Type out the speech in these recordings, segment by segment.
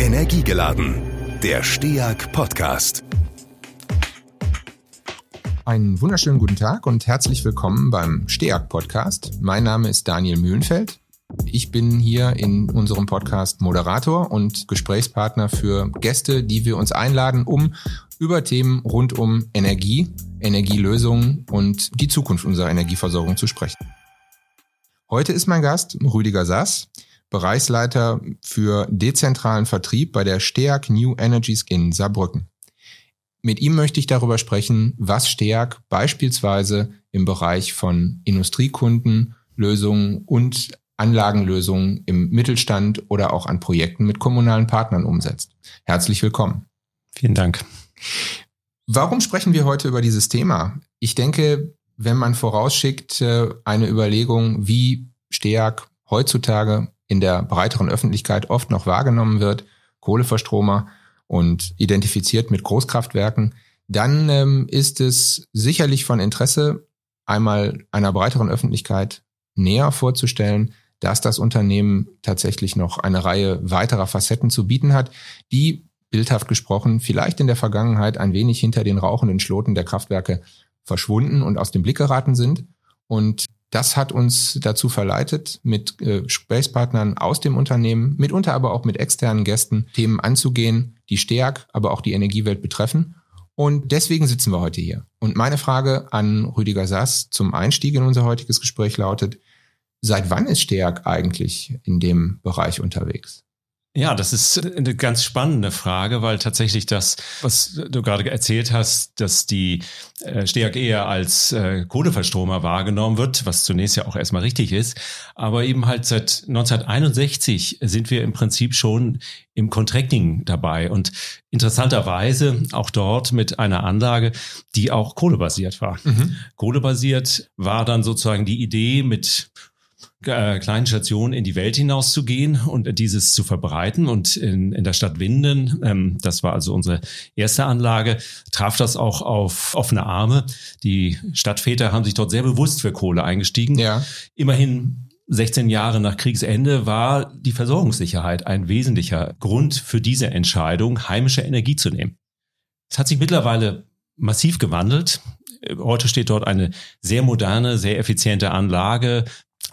Energiegeladen. Der STEAG Podcast. Einen wunderschönen guten Tag und herzlich willkommen beim STEAG Podcast. Mein Name ist Daniel Mühlenfeld. Ich bin hier in unserem Podcast Moderator und Gesprächspartner für Gäste, die wir uns einladen, um über Themen rund um Energie, Energielösungen und die Zukunft unserer Energieversorgung zu sprechen. Heute ist mein Gast Rüdiger Sass, Bereichsleiter für dezentralen Vertrieb bei der STEAG New Energies in Saarbrücken. Mit ihm möchte ich darüber sprechen, was STEAG beispielsweise im Bereich von Industriekundenlösungen und Anlagenlösungen im Mittelstand oder auch an Projekten mit kommunalen Partnern umsetzt. Herzlich willkommen. Vielen Dank. Warum sprechen wir heute über dieses Thema? Ich denke, wenn man vorausschickt äh, eine Überlegung, wie STEAG heutzutage in der breiteren Öffentlichkeit oft noch wahrgenommen wird, Kohleverstromer und identifiziert mit Großkraftwerken, dann ähm, ist es sicherlich von Interesse, einmal einer breiteren Öffentlichkeit näher vorzustellen, dass das Unternehmen tatsächlich noch eine Reihe weiterer Facetten zu bieten hat, die bildhaft gesprochen vielleicht in der Vergangenheit ein wenig hinter den rauchenden Schloten der Kraftwerke verschwunden und aus dem Blick geraten sind. Und das hat uns dazu verleitet, mit äh, Gesprächspartnern aus dem Unternehmen, mitunter aber auch mit externen Gästen, Themen anzugehen, die stark, aber auch die Energiewelt betreffen. Und deswegen sitzen wir heute hier. Und meine Frage an Rüdiger Sass zum Einstieg in unser heutiges Gespräch lautet, seit wann ist Steag eigentlich in dem Bereich unterwegs? Ja, das ist eine ganz spannende Frage, weil tatsächlich das, was du gerade erzählt hast, dass die äh, STEAG eher als äh, Kohleverstromer wahrgenommen wird, was zunächst ja auch erstmal richtig ist. Aber eben halt seit 1961 sind wir im Prinzip schon im Contracting dabei und interessanterweise auch dort mit einer Anlage, die auch kohlebasiert war. Mhm. Kohlebasiert war dann sozusagen die Idee mit äh, kleinen Stationen in die Welt hinaus zu gehen und dieses zu verbreiten. Und in, in der Stadt Winden, ähm, das war also unsere erste Anlage, traf das auch auf offene Arme. Die Stadtväter haben sich dort sehr bewusst für Kohle eingestiegen. Ja. Immerhin 16 Jahre nach Kriegsende war die Versorgungssicherheit ein wesentlicher Grund für diese Entscheidung, heimische Energie zu nehmen. Es hat sich mittlerweile massiv gewandelt. Heute steht dort eine sehr moderne, sehr effiziente Anlage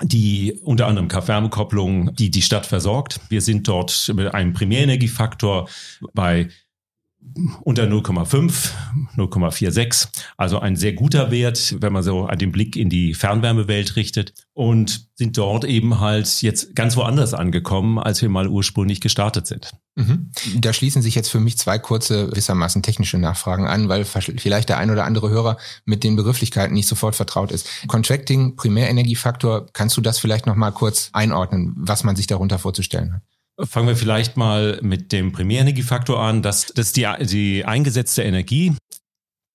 die unter anderem Kraft-Wärme-Kopplung, die die Stadt versorgt. Wir sind dort mit einem Primärenergiefaktor bei unter 0,5, 0,46. Also ein sehr guter Wert, wenn man so den Blick in die Fernwärmewelt richtet und sind dort eben halt jetzt ganz woanders angekommen, als wir mal ursprünglich gestartet sind. Mhm. Da schließen sich jetzt für mich zwei kurze, gewissermaßen technische Nachfragen an, weil vielleicht der ein oder andere Hörer mit den Begrifflichkeiten nicht sofort vertraut ist. Contracting, Primärenergiefaktor, kannst du das vielleicht nochmal kurz einordnen, was man sich darunter vorzustellen hat? Fangen wir vielleicht mal mit dem Primärenergiefaktor an. Das, das ist die, die eingesetzte Energie,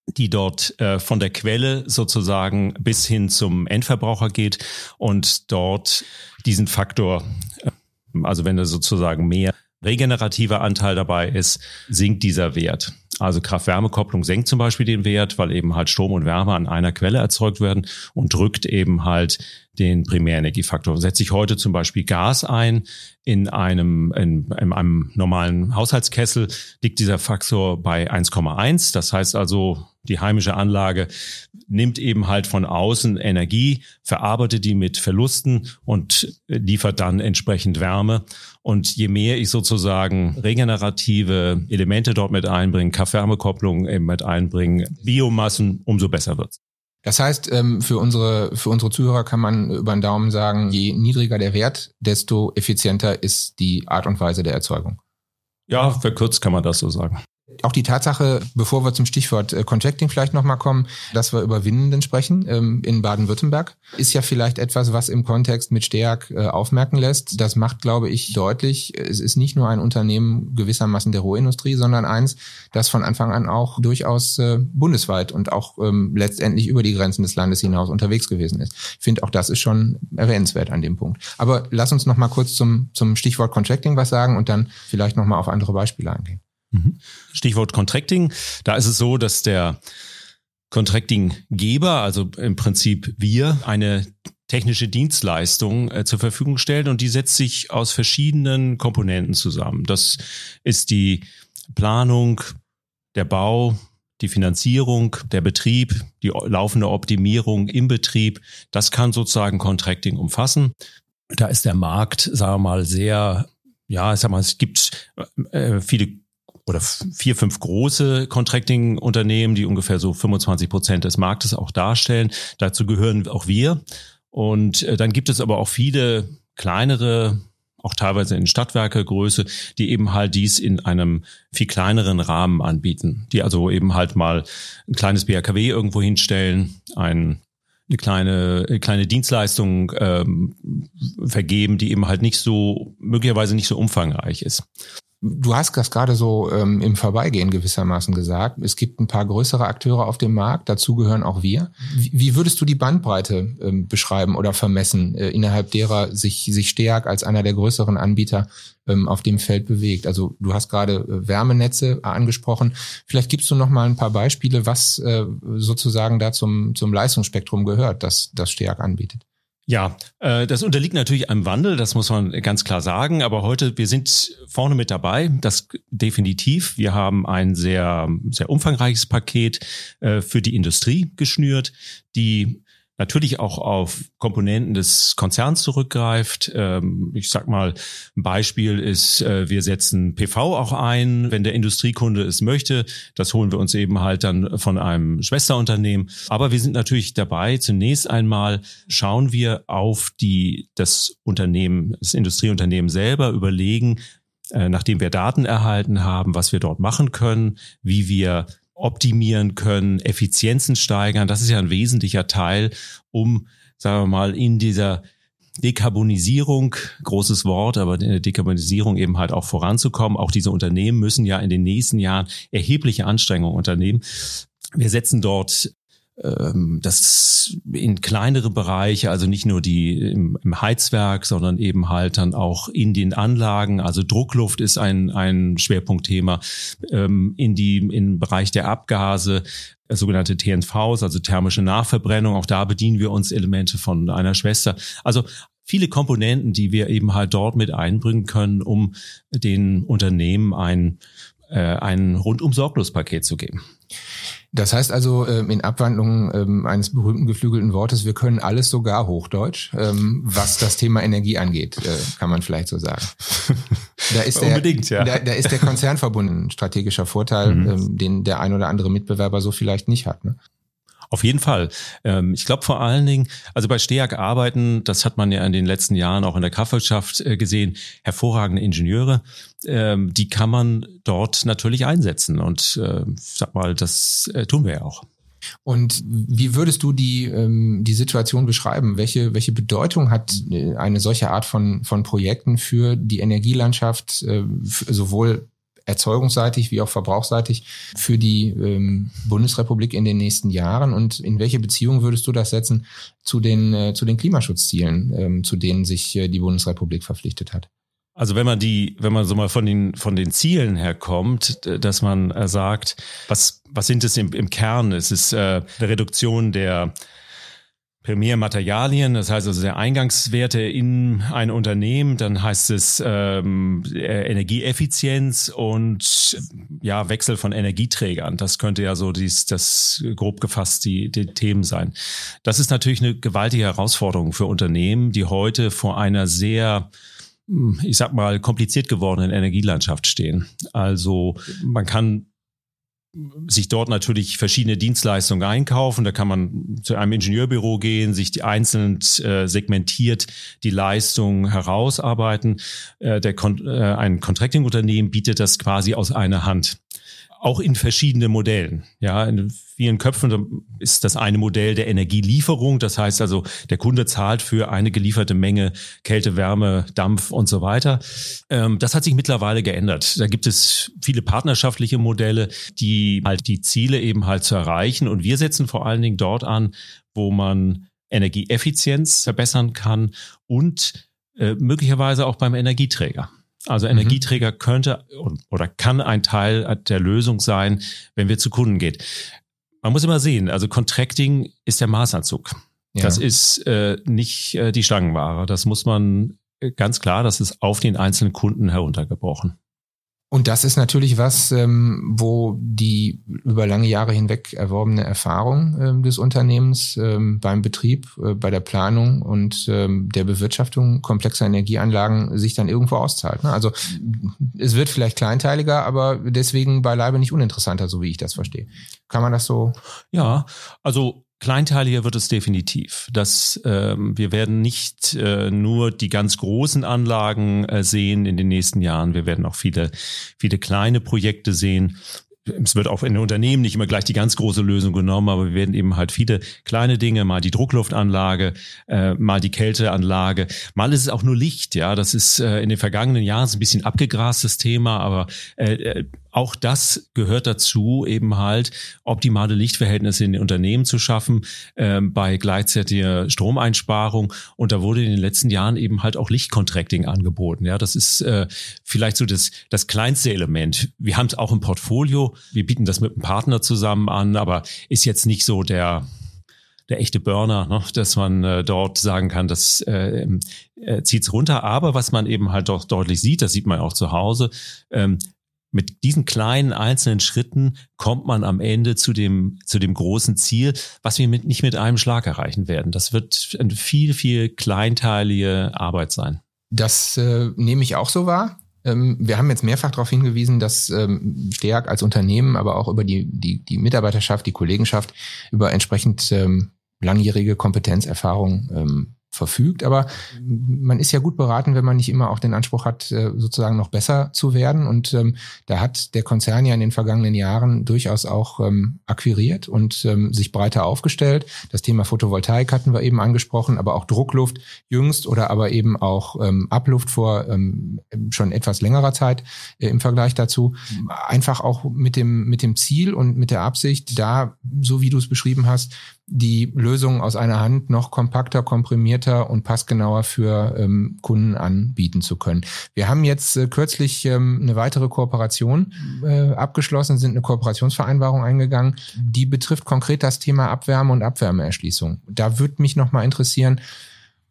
die dort äh, von der Quelle sozusagen bis hin zum Endverbraucher geht und dort diesen Faktor, äh, also wenn da sozusagen mehr regenerativer Anteil dabei ist, sinkt dieser Wert. Also Kraft-Wärme-Kopplung senkt zum Beispiel den Wert, weil eben halt Strom und Wärme an einer Quelle erzeugt werden und drückt eben halt den Primärenergiefaktor. Setze ich heute zum Beispiel Gas ein in einem, in, in einem normalen Haushaltskessel, liegt dieser Faktor bei 1,1. Das heißt also, die heimische Anlage nimmt eben halt von außen Energie, verarbeitet die mit Verlusten und liefert dann entsprechend Wärme. Und je mehr ich sozusagen regenerative Elemente dort mit einbringe, Kraft-Wärme-Kopplung eben mit einbringe, Biomassen, umso besser wird's. Das heißt, ähm, für unsere, für unsere Zuhörer kann man über den Daumen sagen, je niedriger der Wert, desto effizienter ist die Art und Weise der Erzeugung. Ja, verkürzt kann man das so sagen. Auch die Tatsache, bevor wir zum Stichwort äh, Contracting vielleicht nochmal kommen, dass wir über Winnenden sprechen ähm, in Baden-Württemberg, ist ja vielleicht etwas, was im Kontext mit Steag äh, aufmerken lässt. Das macht, glaube ich, deutlich, es ist nicht nur ein Unternehmen gewissermaßen der Rohindustrie, sondern eins, das von Anfang an auch durchaus äh, bundesweit und auch ähm, letztendlich über die Grenzen des Landes hinaus unterwegs gewesen ist. Ich finde, auch das ist schon erwähnenswert an dem Punkt. Aber lass uns nochmal kurz zum, zum Stichwort Contracting was sagen und dann vielleicht nochmal auf andere Beispiele eingehen. Mhm. Stichwort Contracting. Da ist es so, dass der Contractinggeber, also im Prinzip wir, eine technische Dienstleistung äh, zur Verfügung stellt und die setzt sich aus verschiedenen Komponenten zusammen. Das ist die Planung, der Bau, die Finanzierung, der Betrieb, die laufende Optimierung im Betrieb. Das kann sozusagen Contracting umfassen. Da ist der Markt, sagen wir mal, sehr, ja, ich sag mal, es gibt äh, viele oder vier, fünf große Contracting-Unternehmen, die ungefähr so 25 Prozent des Marktes auch darstellen. Dazu gehören auch wir. Und äh, dann gibt es aber auch viele kleinere, auch teilweise in Stadtwerkegröße, die eben halt dies in einem viel kleineren Rahmen anbieten, die also eben halt mal ein kleines BRKW irgendwo hinstellen, ein eine kleine, eine kleine Dienstleistung ähm, vergeben, die eben halt nicht so, möglicherweise nicht so umfangreich ist. Du hast das gerade so ähm, im Vorbeigehen gewissermaßen gesagt. Es gibt ein paar größere Akteure auf dem Markt, dazu gehören auch wir. Wie, wie würdest du die Bandbreite ähm, beschreiben oder vermessen, äh, innerhalb derer sich, sich Steag als einer der größeren Anbieter ähm, auf dem Feld bewegt? Also du hast gerade äh, Wärmenetze angesprochen. Vielleicht gibst du noch mal ein paar Beispiele, was äh, sozusagen da zum, zum Leistungsspektrum gehört, das, das Steag anbietet. Ja, äh, das unterliegt natürlich einem Wandel, das muss man ganz klar sagen. Aber heute, wir sind vorne mit dabei, das definitiv. Wir haben ein sehr, sehr umfangreiches Paket äh, für die Industrie geschnürt, die natürlich auch auf Komponenten des Konzerns zurückgreift. Ähm, ich sag mal, ein Beispiel ist, äh, wir setzen PV auch ein, wenn der Industriekunde es möchte. Das holen wir uns eben halt dann von einem Schwesterunternehmen. Aber wir sind natürlich dabei. Zunächst einmal schauen wir auf die, das Unternehmen, das Industrieunternehmen selber, überlegen, äh, nachdem wir Daten erhalten haben, was wir dort machen können, wie wir optimieren können, Effizienzen steigern. Das ist ja ein wesentlicher Teil, um, sagen wir mal, in dieser Dekarbonisierung, großes Wort, aber in der Dekarbonisierung eben halt auch voranzukommen. Auch diese Unternehmen müssen ja in den nächsten Jahren erhebliche Anstrengungen unternehmen. Wir setzen dort das in kleinere Bereiche, also nicht nur die im, im, Heizwerk, sondern eben halt dann auch in den Anlagen. Also Druckluft ist ein, ein Schwerpunktthema ähm, in die im Bereich der Abgase, äh, sogenannte TNVs, also thermische Nachverbrennung. Auch da bedienen wir uns Elemente von einer Schwester. Also viele Komponenten, die wir eben halt dort mit einbringen können, um den Unternehmen ein, äh, ein rundum sorglos Paket zu geben. Das heißt also ähm, in Abwandlung ähm, eines berühmten geflügelten Wortes, wir können alles sogar Hochdeutsch, ähm, was das Thema Energie angeht, äh, kann man vielleicht so sagen. Da ist der, Unbedingt, ja. Da, da ist der Konzernverbund ein strategischer Vorteil, mhm. den der ein oder andere Mitbewerber so vielleicht nicht hat. Ne? Auf jeden Fall. Ähm, ich glaube vor allen Dingen, also bei STEAG arbeiten, das hat man ja in den letzten Jahren auch in der Kraftwirtschaft äh, gesehen, hervorragende Ingenieure, ähm, die kann man dort natürlich einsetzen. Und äh, sag mal, das äh, tun wir ja auch. Und wie würdest du die, ähm, die Situation beschreiben? Welche, welche Bedeutung hat eine solche Art von, von Projekten für die Energielandschaft, sowohl erzeugungsseitig wie auch verbrauchsseitig für die ähm, Bundesrepublik in den nächsten Jahren und in welche Beziehung würdest du das setzen zu den, äh, zu den Klimaschutzzielen, ähm, zu denen sich äh, die Bundesrepublik verpflichtet hat? Also wenn man die, wenn man so mal von den von den Zielen herkommt, dass man äh, sagt, was was sind es im, im Kern? Es ist äh, eine Reduktion der Primärmaterialien, das heißt also der Eingangswerte in ein Unternehmen, dann heißt es ähm, äh, Energieeffizienz und ja Wechsel von Energieträgern. Das könnte ja so dies, das grob gefasst die, die Themen sein. Das ist natürlich eine gewaltige Herausforderung für Unternehmen, die heute vor einer sehr hm, ich sag mal, kompliziert gewordenen Energielandschaft stehen. Also man kann sich dort natürlich verschiedene Dienstleistungen einkaufen. Da kann man zu einem Ingenieurbüro gehen, sich die einzeln äh, segmentiert die Leistung herausarbeiten. Äh, der Kon äh, ein Contracting-Unternehmen bietet das quasi aus einer Hand auch in verschiedene Modellen. Ja, in vielen Köpfen ist das eine Modell der Energielieferung. Das heißt also, der Kunde zahlt für eine gelieferte Menge Kälte, Wärme, Dampf und so weiter. Ähm, das hat sich mittlerweile geändert. Da gibt es viele partnerschaftliche Modelle, die halt die Ziele eben halt zu erreichen. Und wir setzen vor allen Dingen dort an, wo man Energieeffizienz verbessern kann und äh, möglicherweise auch beim Energieträger. Also mhm. Energieträger könnte oder kann ein Teil der Lösung sein, wenn wir zu Kunden geht. Man muss immer sehen, also Contracting ist der Maßanzug. Ja. Das ist äh, nicht äh, die Stangenware. Das muss man äh, ganz klar, das ist auf den einzelnen Kunden heruntergebrochen. Und das ist natürlich was, ähm, wo die über lange Jahre hinweg erworbene Erfahrung ähm, des Unternehmens ähm, beim Betrieb, äh, bei der Planung und ähm, der Bewirtschaftung komplexer Energieanlagen sich dann irgendwo auszahlt. Ne? Also es wird vielleicht kleinteiliger, aber deswegen beileibe nicht uninteressanter, so wie ich das verstehe. Kann man das so? Ja, also Kleinteiliger wird es definitiv. Das, ähm, wir werden nicht äh, nur die ganz großen Anlagen äh, sehen in den nächsten Jahren. Wir werden auch viele, viele kleine Projekte sehen es wird auch in den Unternehmen nicht immer gleich die ganz große Lösung genommen, aber wir werden eben halt viele kleine Dinge, mal die Druckluftanlage, äh, mal die Kälteanlage, mal ist es auch nur Licht, ja, das ist äh, in den vergangenen Jahren ein bisschen abgegrastes Thema, aber äh, äh auch das gehört dazu, eben halt optimale Lichtverhältnisse in den Unternehmen zu schaffen, äh, bei gleichzeitiger Stromeinsparung. Und da wurde in den letzten Jahren eben halt auch Lichtcontracting angeboten. Ja, das ist äh, vielleicht so das, das kleinste Element. Wir haben es auch im Portfolio. Wir bieten das mit einem Partner zusammen an, aber ist jetzt nicht so der, der echte Burner, ne? dass man äh, dort sagen kann, das äh, äh, zieht's runter. Aber was man eben halt doch deutlich sieht, das sieht man auch zu Hause, ähm, mit diesen kleinen einzelnen Schritten kommt man am Ende zu dem, zu dem großen Ziel, was wir mit, nicht mit einem Schlag erreichen werden. Das wird eine viel, viel kleinteilige Arbeit sein. Das äh, nehme ich auch so wahr. Ähm, wir haben jetzt mehrfach darauf hingewiesen, dass ähm, Steag als Unternehmen, aber auch über die, die, die Mitarbeiterschaft, die Kollegenschaft über entsprechend ähm, langjährige Kompetenzerfahrung ähm, verfügt. Aber man ist ja gut beraten, wenn man nicht immer auch den Anspruch hat, äh, sozusagen noch besser zu werden. Und ähm, da hat der Konzern ja in den vergangenen Jahren durchaus auch ähm, akquiriert und ähm, sich breiter aufgestellt. Das Thema Photovoltaik hatten wir eben angesprochen, aber auch Druckluft jüngst oder aber eben auch ähm, Abluft vor ähm, schon etwas längerer Zeit äh, im Vergleich dazu. Einfach auch mit dem, mit dem Ziel und mit der Absicht, da, so wie du es beschrieben hast, die Lösung aus einer Hand noch kompakter, komprimierter und passgenauer für ähm, Kunden anbieten zu können. Wir haben jetzt äh, kürzlich ähm, eine weitere Kooperation äh, abgeschlossen, sind eine Kooperationsvereinbarung eingegangen, die betrifft konkret das Thema Abwärme und Abwärmeerschließung. Da würde mich noch mal interessieren,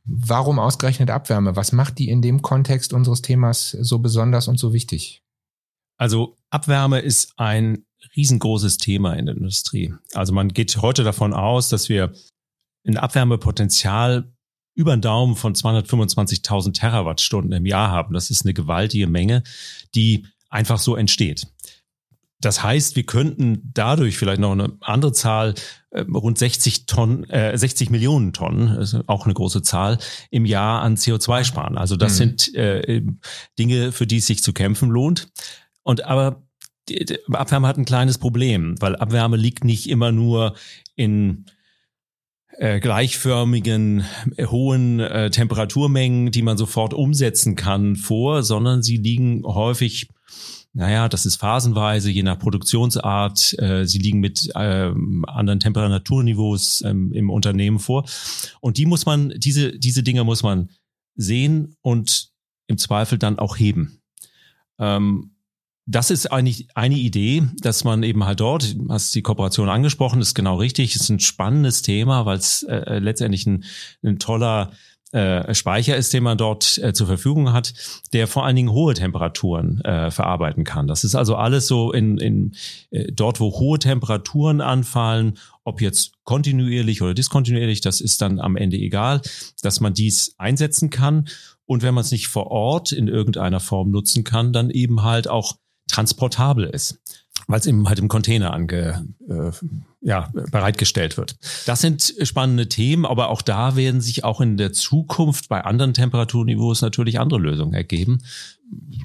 warum ausgerechnet Abwärme? Was macht die in dem Kontext unseres Themas so besonders und so wichtig? Also Abwärme ist ein riesengroßes Thema in der Industrie. Also man geht heute davon aus, dass wir ein Abwärmepotenzial über den Daumen von 225.000 Terawattstunden im Jahr haben. Das ist eine gewaltige Menge, die einfach so entsteht. Das heißt, wir könnten dadurch vielleicht noch eine andere Zahl, äh, rund 60 Tonnen, äh, 60 Millionen Tonnen, ist auch eine große Zahl, im Jahr an CO2 sparen. Also das mhm. sind äh, Dinge, für die es sich zu kämpfen lohnt. Und aber Abwärme hat ein kleines Problem, weil Abwärme liegt nicht immer nur in äh, gleichförmigen äh, hohen äh, Temperaturmengen, die man sofort umsetzen kann, vor, sondern sie liegen häufig naja, das ist phasenweise, je nach Produktionsart. Äh, sie liegen mit ähm, anderen Temperaturniveaus ähm, im Unternehmen vor. Und die muss man, diese, diese Dinge muss man sehen und im Zweifel dann auch heben. Ähm, das ist eigentlich eine Idee, dass man eben halt dort, hast die Kooperation angesprochen, ist genau richtig, ist ein spannendes Thema, weil es äh, letztendlich ein, ein toller äh, Speicher ist, den man dort äh, zur Verfügung hat, der vor allen Dingen hohe Temperaturen äh, verarbeiten kann. Das ist also alles so in, in äh, dort, wo hohe Temperaturen anfallen, ob jetzt kontinuierlich oder diskontinuierlich, das ist dann am Ende egal, dass man dies einsetzen kann. Und wenn man es nicht vor Ort in irgendeiner Form nutzen kann, dann eben halt auch transportabel ist, weil es eben halt im Container ange, äh, ja, bereitgestellt wird. Das sind spannende Themen, aber auch da werden sich auch in der Zukunft bei anderen Temperaturniveaus natürlich andere Lösungen ergeben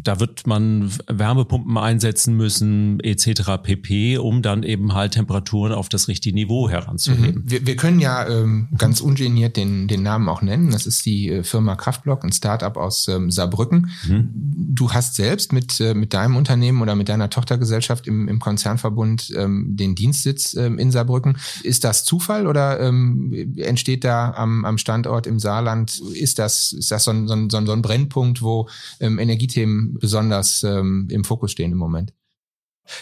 da wird man Wärmepumpen einsetzen müssen, etc. pp, um dann eben halt Temperaturen auf das richtige Niveau heranzuheben. Mhm. Wir, wir, können ja ähm, ganz ungeniert den, den Namen auch nennen. Das ist die äh, Firma Kraftblock, ein Startup aus ähm, Saarbrücken. Mhm. Du hast selbst mit, äh, mit deinem Unternehmen oder mit deiner Tochtergesellschaft im, im Konzernverbund ähm, den Dienstsitz ähm, in Saarbrücken. Ist das Zufall oder ähm, entsteht da am, am Standort im Saarland, ist das, ist das so ein, so ein, so ein Brennpunkt, wo ähm, Energie Themen besonders ähm, im Fokus stehen im Moment?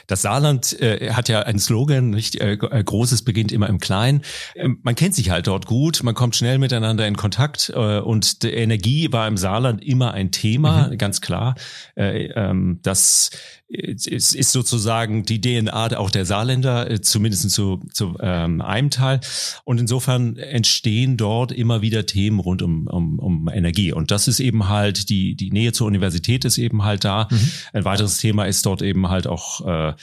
Das Saarland äh, hat ja einen Slogan, nicht äh, äh, Großes beginnt immer im Kleinen. Ähm, man kennt sich halt dort gut, man kommt schnell miteinander in Kontakt äh, und Energie war im Saarland immer ein Thema, mhm. ganz klar. Äh, ähm, das ist, ist sozusagen die DNA auch der Saarländer, äh, zumindest zu, zu ähm, einem Teil. Und insofern entstehen dort immer wieder Themen rund um, um, um Energie. Und das ist eben halt, die, die Nähe zur Universität ist eben halt da. Mhm. Ein weiteres Thema ist dort eben halt auch äh,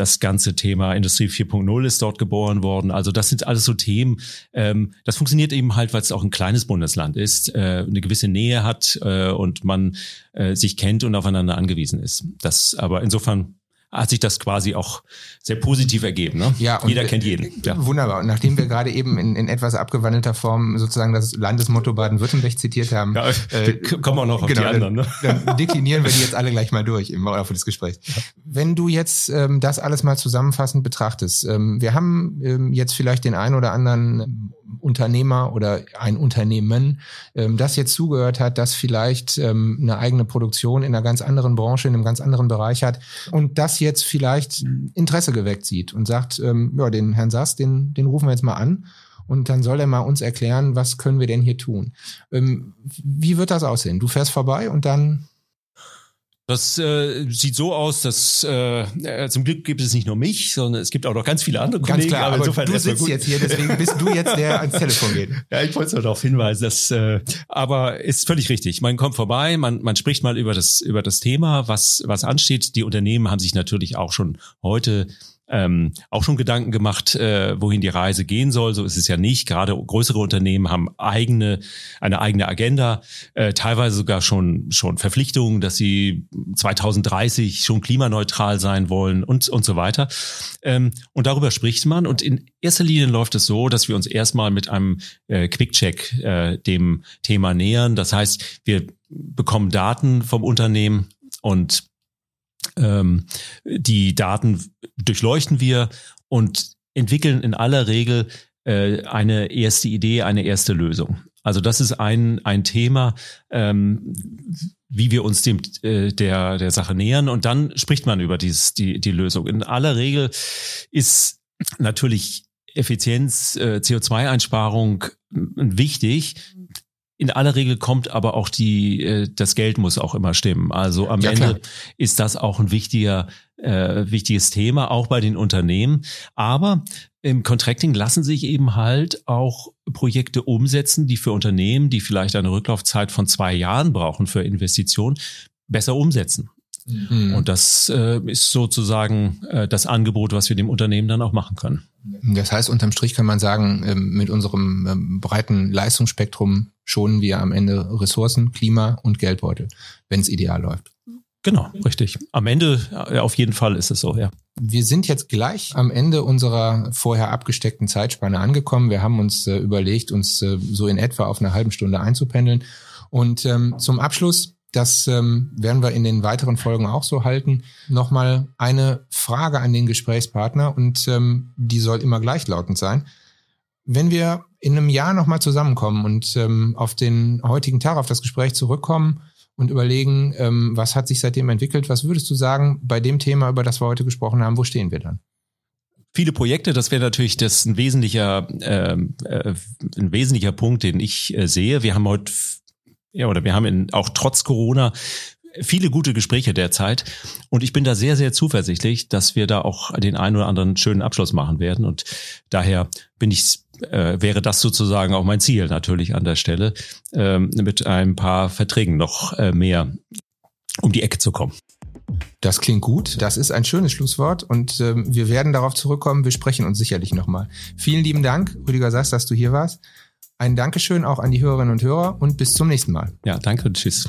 das ganze Thema Industrie 4.0 ist dort geboren worden. Also das sind alles so Themen. Ähm, das funktioniert eben halt, weil es auch ein kleines Bundesland ist, äh, eine gewisse Nähe hat äh, und man äh, sich kennt und aufeinander angewiesen ist. Das aber insofern hat sich das quasi auch sehr positiv ergeben. Ne? Ja, und Jeder kennt jeden. Ja. Wunderbar. Und nachdem wir gerade eben in, in etwas abgewandelter Form sozusagen das Landesmotto Baden-Württemberg zitiert haben, ja, äh, kommen wir noch auf genau, die anderen. Ne? Dann, dann deklinieren wir die jetzt alle gleich mal durch im Laufe des Gesprächs. Wenn du jetzt ähm, das alles mal zusammenfassend betrachtest, ähm, wir haben ähm, jetzt vielleicht den einen oder anderen Unternehmer oder ein Unternehmen, ähm, das jetzt zugehört hat, das vielleicht ähm, eine eigene Produktion in einer ganz anderen Branche, in einem ganz anderen Bereich hat und das jetzt vielleicht Interesse geweckt sieht und sagt, ähm, ja, den Herrn Sass, den, den rufen wir jetzt mal an und dann soll er mal uns erklären, was können wir denn hier tun. Ähm, wie wird das aussehen? Du fährst vorbei und dann das äh, sieht so aus, dass äh, äh, zum Glück gibt es nicht nur mich, sondern es gibt auch noch ganz viele andere ganz Kollegen. Klar, aber, aber insofern du sitzt jetzt hier, deswegen bist du jetzt der ans Telefon geht. Ja, ich wollte nur darauf hinweisen, dass äh, aber ist völlig richtig. Man kommt vorbei, man man spricht mal über das über das Thema, was was ansteht. Die Unternehmen haben sich natürlich auch schon heute ähm, auch schon Gedanken gemacht, äh, wohin die Reise gehen soll. So ist es ja nicht. Gerade größere Unternehmen haben eigene, eine eigene Agenda, äh, teilweise sogar schon, schon Verpflichtungen, dass sie 2030 schon klimaneutral sein wollen und, und so weiter. Ähm, und darüber spricht man. Und in erster Linie läuft es so, dass wir uns erstmal mit einem äh, Quick-Check äh, dem Thema nähern. Das heißt, wir bekommen Daten vom Unternehmen und ähm, die Daten durchleuchten wir und entwickeln in aller Regel äh, eine erste Idee, eine erste Lösung. Also das ist ein, ein Thema, ähm, wie wir uns dem äh, der der Sache nähern und dann spricht man über dieses die die Lösung. In aller Regel ist natürlich Effizienz, äh, CO2-Einsparung wichtig. In aller Regel kommt aber auch die, äh, das Geld muss auch immer stimmen. Also am ja, Ende klar. ist das auch ein wichtiger, äh, wichtiges Thema, auch bei den Unternehmen. Aber im Contracting lassen sich eben halt auch Projekte umsetzen, die für Unternehmen, die vielleicht eine Rücklaufzeit von zwei Jahren brauchen für Investitionen, besser umsetzen. Mhm. Und das äh, ist sozusagen äh, das Angebot, was wir dem Unternehmen dann auch machen können. Das heißt, unterm Strich kann man sagen, ähm, mit unserem ähm, breiten Leistungsspektrum schonen wir am Ende Ressourcen, Klima und Geldbeutel, wenn es ideal läuft. Genau, richtig. Am Ende auf jeden Fall ist es so, ja. Wir sind jetzt gleich am Ende unserer vorher abgesteckten Zeitspanne angekommen. Wir haben uns äh, überlegt, uns äh, so in etwa auf eine halbe Stunde einzupendeln. Und ähm, zum Abschluss das ähm, werden wir in den weiteren Folgen auch so halten. Nochmal eine Frage an den Gesprächspartner und ähm, die soll immer gleichlautend sein. Wenn wir in einem Jahr nochmal zusammenkommen und ähm, auf den heutigen Tag, auf das Gespräch zurückkommen und überlegen, ähm, was hat sich seitdem entwickelt, was würdest du sagen bei dem Thema, über das wir heute gesprochen haben, wo stehen wir dann? viele Projekte, das wäre natürlich das ein wesentlicher, ähm, äh, ein wesentlicher Punkt, den ich äh, sehe. Wir haben heute ja, oder wir haben in, auch trotz Corona viele gute Gespräche derzeit. Und ich bin da sehr, sehr zuversichtlich, dass wir da auch den einen oder anderen schönen Abschluss machen werden. Und daher bin ich, äh, wäre das sozusagen auch mein Ziel natürlich an der Stelle, ähm, mit ein paar Verträgen noch äh, mehr um die Ecke zu kommen. Das klingt gut. Das ist ein schönes Schlusswort und ähm, wir werden darauf zurückkommen. Wir sprechen uns sicherlich nochmal. Vielen lieben Dank, Rüdiger Sass, dass du hier warst. Ein Dankeschön auch an die Hörerinnen und Hörer und bis zum nächsten Mal. Ja, danke und tschüss.